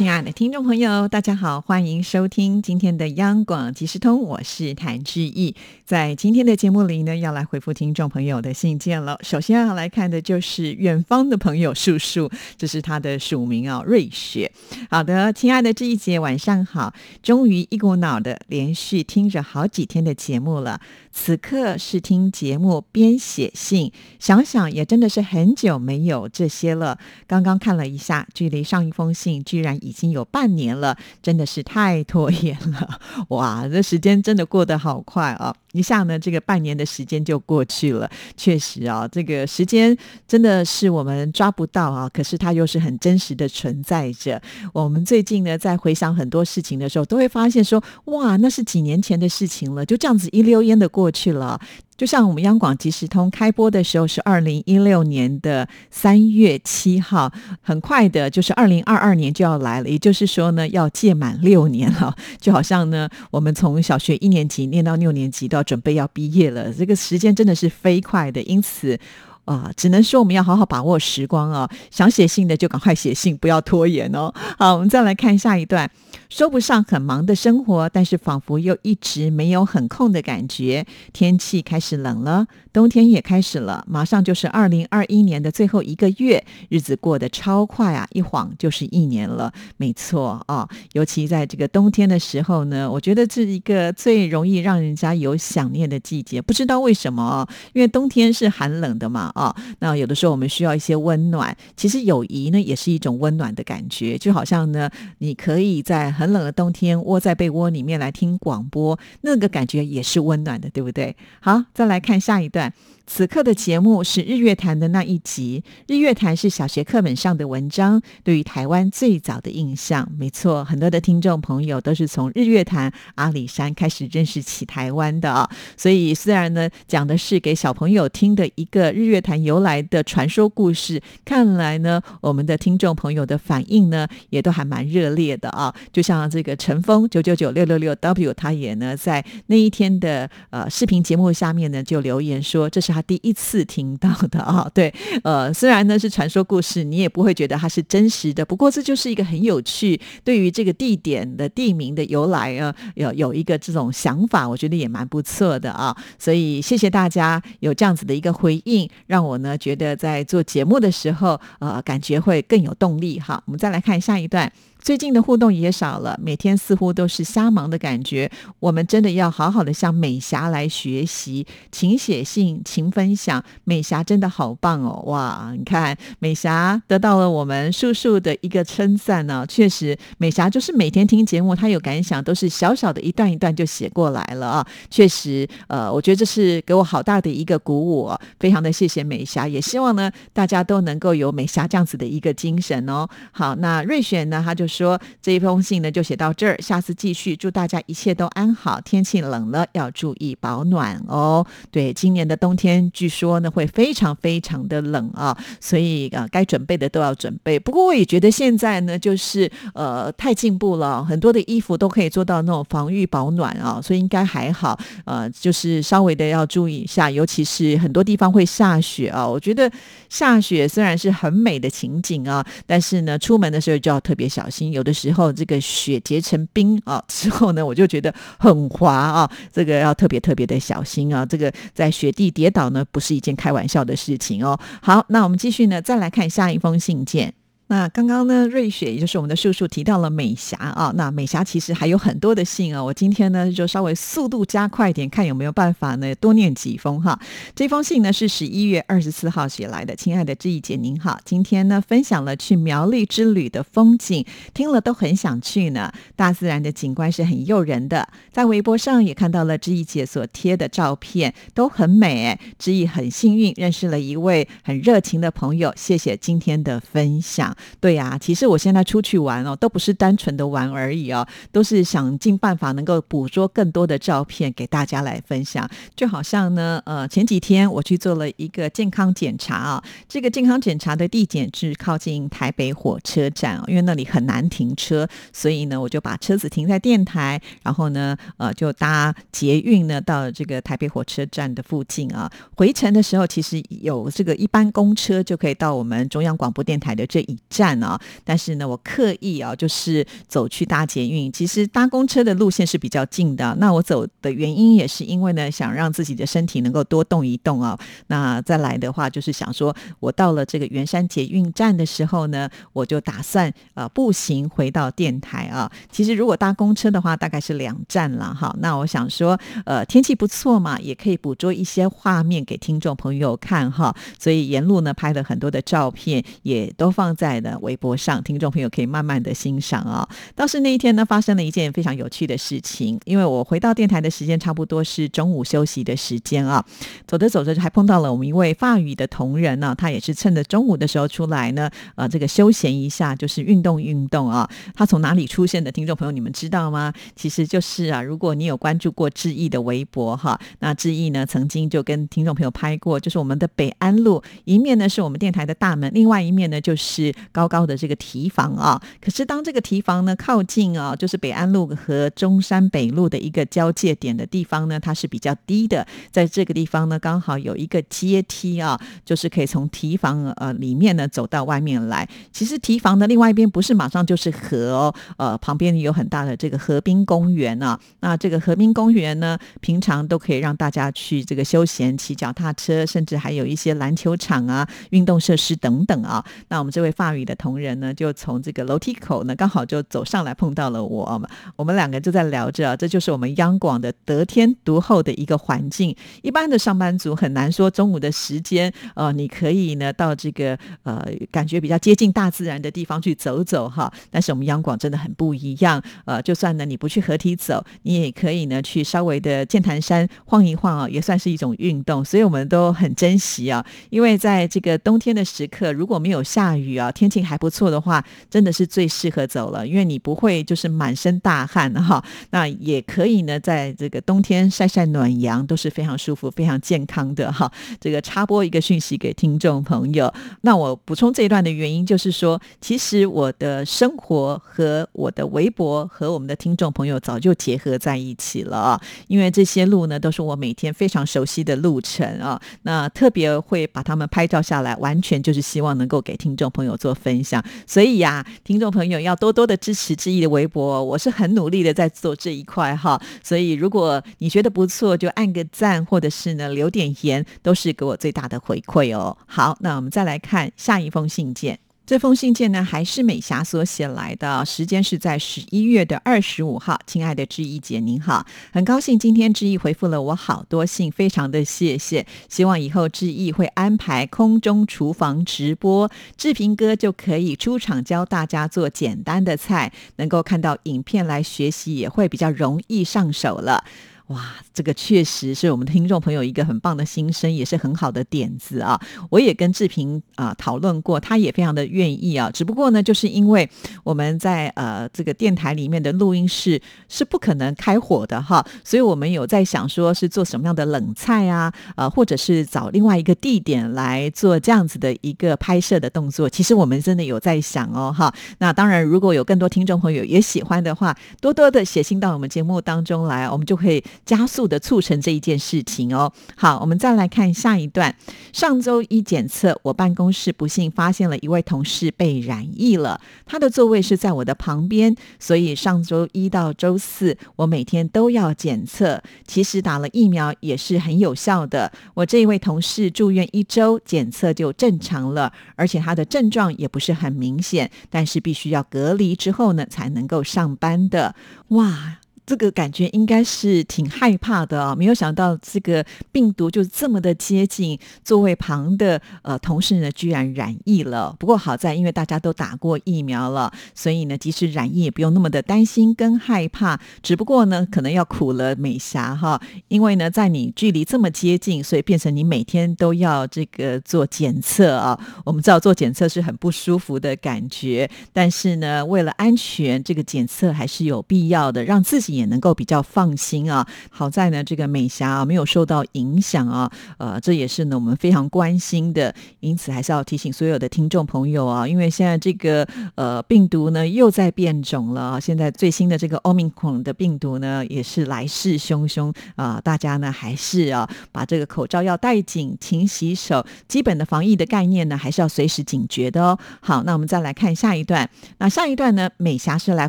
亲爱的听众朋友，大家好，欢迎收听今天的央广即时通，我是谭志毅。在今天的节目里呢，要来回复听众朋友的信件了。首先要来看的就是远方的朋友叔叔，这是他的署名啊，瑞雪。好的，亲爱的志毅姐，晚上好，终于一股脑的连续听着好几天的节目了。此刻是听节目边写信，想想也真的是很久没有这些了。刚刚看了一下，距离上一封信居然已已经有半年了，真的是太拖延了。哇，这时间真的过得好快啊！一下呢，这个半年的时间就过去了。确实啊，这个时间真的是我们抓不到啊，可是它又是很真实的存在着。我们最近呢，在回想很多事情的时候，都会发现说，哇，那是几年前的事情了，就这样子一溜烟的过去了。就像我们央广即时通开播的时候是二零一六年的三月七号，很快的，就是二零二二年就要来了，也就是说呢，要届满六年了。就好像呢，我们从小学一年级念到六年级，都要准备要毕业了，这个时间真的是飞快的。因此。啊，只能说我们要好好把握时光啊！想写信的就赶快写信，不要拖延哦。好，我们再来看下一段，说不上很忙的生活，但是仿佛又一直没有很空的感觉。天气开始冷了，冬天也开始了，马上就是二零二一年的最后一个月，日子过得超快啊！一晃就是一年了。没错啊，尤其在这个冬天的时候呢，我觉得这是一个最容易让人家有想念的季节。不知道为什么，因为冬天是寒冷的嘛。啊，那有的时候我们需要一些温暖，其实友谊呢也是一种温暖的感觉，就好像呢，你可以在很冷的冬天窝在被窝里面来听广播，那个感觉也是温暖的，对不对？好，再来看下一段。段，此刻的节目是日月潭的那一集。日月潭是小学课本上的文章，对于台湾最早的印象。没错，很多的听众朋友都是从日月潭阿里山开始认识起台湾的啊。所以虽然呢讲的是给小朋友听的一个日月潭由来的传说故事，看来呢我们的听众朋友的反应呢也都还蛮热烈的啊。就像这个陈峰九九九六六六 W，他也呢在那一天的呃视频节目下面呢就留言说，这是他。第一次听到的啊，对，呃，虽然呢是传说故事，你也不会觉得它是真实的。不过这就是一个很有趣，对于这个地点的地名的由来啊，有有一个这种想法，我觉得也蛮不错的啊。所以谢谢大家有这样子的一个回应，让我呢觉得在做节目的时候，呃，感觉会更有动力。哈，我们再来看下一段。最近的互动也少了，每天似乎都是瞎忙的感觉。我们真的要好好的向美霞来学习，请写信，请分享。美霞真的好棒哦！哇，你看美霞得到了我们叔叔的一个称赞呢。确实，美霞就是每天听节目，她有感想都是小小的一段一段就写过来了啊。确实，呃，我觉得这是给我好大的一个鼓舞，非常的谢谢美霞。也希望呢，大家都能够有美霞这样子的一个精神哦。好，那瑞雪呢，他就。说这一封信呢，就写到这儿，下次继续。祝大家一切都安好，天气冷了要注意保暖哦。对，今年的冬天据说呢会非常非常的冷啊，所以啊该准备的都要准备。不过我也觉得现在呢就是呃太进步了，很多的衣服都可以做到那种防御保暖啊，所以应该还好。呃，就是稍微的要注意一下，尤其是很多地方会下雪啊。我觉得下雪虽然是很美的情景啊，但是呢出门的时候就要特别小心。有的时候这个雪结成冰啊之后呢，我就觉得很滑啊，这个要特别特别的小心啊。这个在雪地跌倒呢，不是一件开玩笑的事情哦。好，那我们继续呢，再来看下一封信件。那刚刚呢，瑞雪也就是我们的叔叔提到了美霞啊。那美霞其实还有很多的信啊。我今天呢就稍微速度加快一点，看有没有办法呢多念几封哈。这封信呢是十一月二十四号写来的。亲爱的志毅姐您好，今天呢分享了去苗栗之旅的风景，听了都很想去呢。大自然的景观是很诱人的。在微博上也看到了志毅姐所贴的照片，都很美。志毅很幸运认识了一位很热情的朋友，谢谢今天的分享。对呀，其实我现在出去玩哦，都不是单纯的玩而已哦，都是想尽办法能够捕捉更多的照片给大家来分享。就好像呢，呃，前几天我去做了一个健康检查啊，这个健康检查的地点是靠近台北火车站，因为那里很难停车，所以呢，我就把车子停在电台，然后呢，呃，就搭捷运呢到这个台北火车站的附近啊。回程的时候，其实有这个一般公车就可以到我们中央广播电台的这一站啊，但是呢，我刻意啊，就是走去搭捷运。其实搭公车的路线是比较近的，那我走的原因也是因为呢，想让自己的身体能够多动一动啊。那再来的话，就是想说我到了这个圆山捷运站的时候呢，我就打算呃步行回到电台啊。其实如果搭公车的话，大概是两站了哈。那我想说，呃，天气不错嘛，也可以捕捉一些画面给听众朋友看哈。所以沿路呢拍了很多的照片，也都放在的微博上，听众朋友可以慢慢的欣赏啊。倒是那一天呢，发生了一件非常有趣的事情，因为我回到电台的时间差不多是中午休息的时间啊，走着走着还碰到了我们一位法语的同仁呢，他也是趁着中午的时候出来呢，呃，这个休闲一下，就是运动运动啊。他从哪里出现的？听众朋友，你们知道吗？其实就是啊，如果你有关注过志毅的微博哈，那志毅呢曾经就跟听众朋友拍过，就是我们的北安路一面呢是我们电台的大门，另外一面呢就是高高的这个提防啊。可是当这个提防呢靠近啊，就是北安路和中山北路的一个交界点的地方呢，它是比较低的，在这个地方呢刚好有一个阶梯啊，就是可以从提防呃里面呢走到外面来。其实提防的另外一边不是马上就是河哦，呃旁边有很大的这个河滨公园啊。那这个河滨公园呢，平常都可以让大家去这个休闲骑脚踏车，甚至还有一些篮球场啊、运动设施等等啊。那我们这位法语你的同仁呢，就从这个楼梯口呢，刚好就走上来碰到了我，我们两个就在聊着，这就是我们央广的得天独厚的一个环境。一般的上班族很难说中午的时间，呃，你可以呢到这个呃感觉比较接近大自然的地方去走走哈。但是我们央广真的很不一样，呃，就算呢你不去河堤走，你也可以呢去稍微的剑潭山晃一晃啊，也算是一种运动。所以我们都很珍惜啊，因为在这个冬天的时刻，如果没有下雨啊，天气还不错的话，真的是最适合走了，因为你不会就是满身大汗哈。那也可以呢，在这个冬天晒晒暖阳，都是非常舒服、非常健康的哈。这个插播一个讯息给听众朋友，那我补充这一段的原因就是说，其实我的生活和我的微博和我们的听众朋友早就结合在一起了啊，因为这些路呢都是我每天非常熟悉的路程啊，那特别会把他们拍照下来，完全就是希望能够给听众朋友做分享。所以呀，听众朋友要多多的支持志毅的微博，我是很努力的在做这一块哈。所以如果你觉得不错，就按个赞，或者是呢留点言，都是给我最大的回馈哦。好，那我们再来看下一封信件。这封信件呢，还是美霞所写来的，时间是在十一月的二十五号。亲爱的志毅姐，您好，很高兴今天志毅回复了我好多信，非常的谢谢。希望以后志毅会安排空中厨房直播，志平哥就可以出场教大家做简单的菜，能够看到影片来学习，也会比较容易上手了。哇，这个确实是我们的听众朋友一个很棒的心声，也是很好的点子啊！我也跟志平啊讨论过，他也非常的愿意啊。只不过呢，就是因为我们在呃这个电台里面的录音室是不可能开火的哈，所以我们有在想说是做什么样的冷菜啊，呃，或者是找另外一个地点来做这样子的一个拍摄的动作。其实我们真的有在想哦哈。那当然，如果有更多听众朋友也喜欢的话，多多的写信到我们节目当中来，我们就可以。加速的促成这一件事情哦。好，我们再来看下一段。上周一检测，我办公室不幸发现了一位同事被染疫了，他的座位是在我的旁边，所以上周一到周四，我每天都要检测。其实打了疫苗也是很有效的。我这一位同事住院一周，检测就正常了，而且他的症状也不是很明显，但是必须要隔离之后呢，才能够上班的。哇！这个感觉应该是挺害怕的啊！没有想到这个病毒就这么的接近座位旁的呃同事呢，居然染疫了。不过好在，因为大家都打过疫苗了，所以呢，即使染疫也不用那么的担心跟害怕。只不过呢，可能要苦了美霞哈，因为呢，在你距离这么接近，所以变成你每天都要这个做检测啊。我们知道做检测是很不舒服的感觉，但是呢，为了安全，这个检测还是有必要的，让自己也能够比较放心啊。好在呢，这个美霞啊没有受到影响啊，呃，这也是呢我们非常关心的。因此，还是要提醒所有的听众朋友啊，因为现在这个呃病毒呢又在变种了，现在最新的这个奥密克戎的病毒呢也是来势汹汹啊，大家呢还是啊把这个口罩要戴紧，勤洗手，基本的防疫的概念呢还是要随时警觉的哦。好，那我们再来看下一段，那上一段呢，美霞是来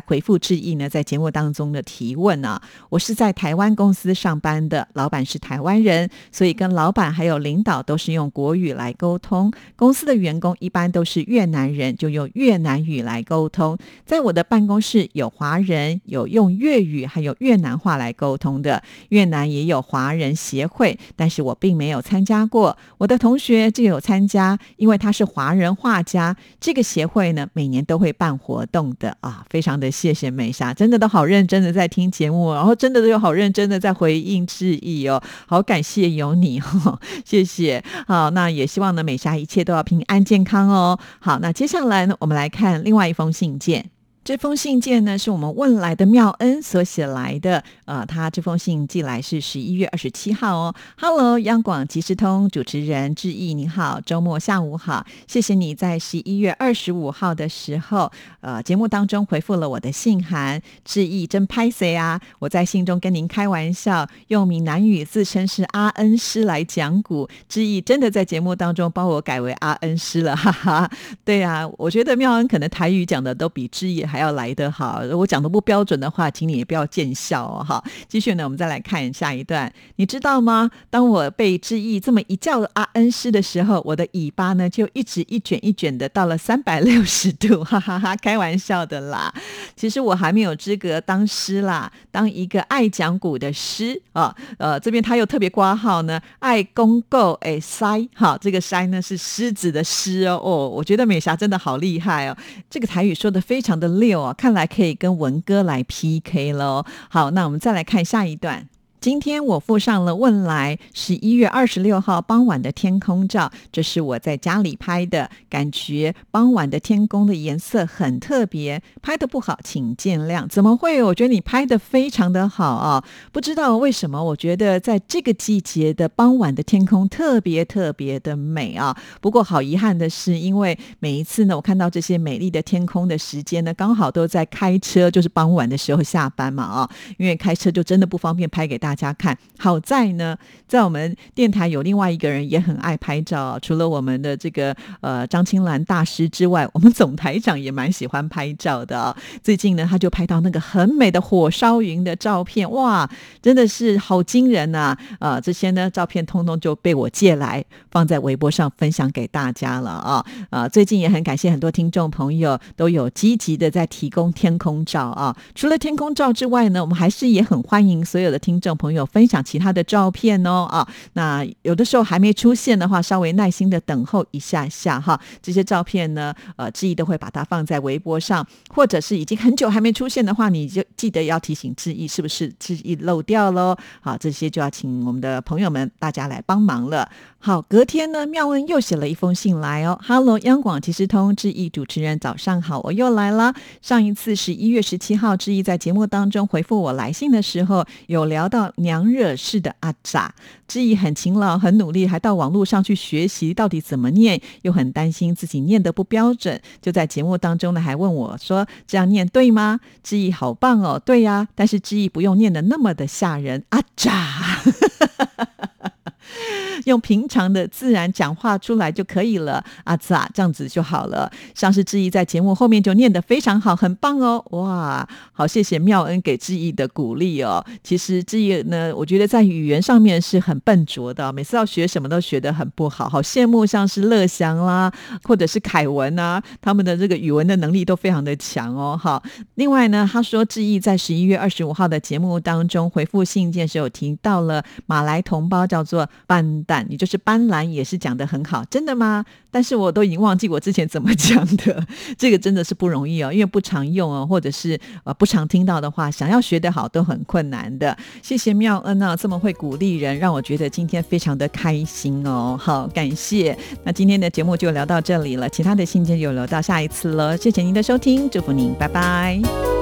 回复致意呢，在节目当中的提问啊，我是在台湾公司上班的，老板是台湾人，所以跟老板还有领导都是用国语来沟通，公司的员工一般都是越南人，就用越南语来沟通。在我的办公室有华人，有用粤语还有越南话来沟通的，越南也有华人协会，但是我并没有参加过。我的同学就有参加，因为他是华人画家，这个协会呢每年都会办活动的啊，非常的谢谢美莎，真的都好认真的在听节目，然后真的都有好认真的在回应致意哦，好感谢有你哈，谢谢。好，那也希望呢美霞一切都要平安健康哦。好，那接下来呢，我们来看另外一封信件。这封信件呢，是我们问来的妙恩所写来的。呃，他这封信寄来是十一月二十七号哦。Hello，央广即时通主持人志毅，你好，周末下午好，谢谢你在十一月二十五号的时候，呃，节目当中回复了我的信函，志毅真拍谁啊？我在信中跟您开玩笑，用闽南语自称是阿恩师来讲古，志毅真的在节目当中帮我改为阿恩师了，哈哈。对啊，我觉得妙恩可能台语讲的都比志毅。还要来得好，我讲的不标准的话，请你也不要见笑哦。哈，继续呢，我们再来看下一段。你知道吗？当我被致意这么一叫阿恩师的时候，我的尾巴呢就一直一卷一卷的到了三百六十度，哈哈哈，开玩笑的啦。其实我还没有资格当师啦，当一个爱讲古的师啊。呃，这边他又特别挂号呢，爱公够哎塞，好，这个塞呢是狮子的狮哦。哦，我觉得美霞真的好厉害哦，这个台语说的非常的。六啊，看来可以跟文哥来 PK 喽。好，那我们再来看下一段。今天我附上了问来十一月二十六号傍晚的天空照，这是我在家里拍的，感觉傍晚的天空的颜色很特别，拍的不好请见谅。怎么会？我觉得你拍的非常的好啊！不知道为什么，我觉得在这个季节的傍晚的天空特别特别的美啊。不过好遗憾的是，因为每一次呢，我看到这些美丽的天空的时间呢，刚好都在开车，就是傍晚的时候下班嘛啊，因为开车就真的不方便拍给大。大家看，好在呢，在我们电台有另外一个人也很爱拍照，除了我们的这个呃张青兰大师之外，我们总台长也蛮喜欢拍照的。最近呢，他就拍到那个很美的火烧云的照片，哇，真的是好惊人呐！啊，这些呢照片通通就被我借来放在微博上分享给大家了啊啊！最近也很感谢很多听众朋友都有积极的在提供天空照啊。除了天空照之外呢，我们还是也很欢迎所有的听众。朋友分享其他的照片哦啊，那有的时候还没出现的话，稍微耐心的等候一下下哈。这些照片呢，呃，志毅都会把它放在微博上，或者是已经很久还没出现的话，你就记得要提醒志毅，是不是志毅漏掉喽？好，这些就要请我们的朋友们大家来帮忙了。好，隔天呢，妙恩又写了一封信来哦。Hello，央广即时通志毅主持人早上好，我又来了。上一次是一月十七号，志毅在节目当中回复我来信的时候，有聊到娘惹事的阿扎。志毅很勤劳，很努力，还到网络上去学习到底怎么念，又很担心自己念的不标准，就在节目当中呢，还问我说这样念对吗？志毅好棒哦，对呀，但是志毅不用念的那么的吓人，阿扎。用平常的自然讲话出来就可以了。啊这样子就好了。像是志毅在节目后面就念得非常好，很棒哦。哇，好谢谢妙恩给志毅的鼓励哦。其实志毅呢，我觉得在语言上面是很笨拙的，每次要学什么都学得很不好，好羡慕像是乐祥啦，或者是凯文啊，他们的这个语文的能力都非常的强哦。好，另外呢，他说志毅在十一月二十五号的节目当中回复信件时有提到了马来同胞叫做斑蛋，也就是斑斓，也是讲得很好，真的吗？但是我都已经忘记我之前怎么讲的，这个真的是不容易哦，因为不常用哦，或者是呃不常听到的话，想要学得好都很困难的。谢谢妙恩啊，这么会鼓励人，让我觉得今天非常的开心哦。好，感谢。那今天的节目就聊到这里了，其他的信件就留到下一次了。谢谢您的收听，祝福您，拜拜。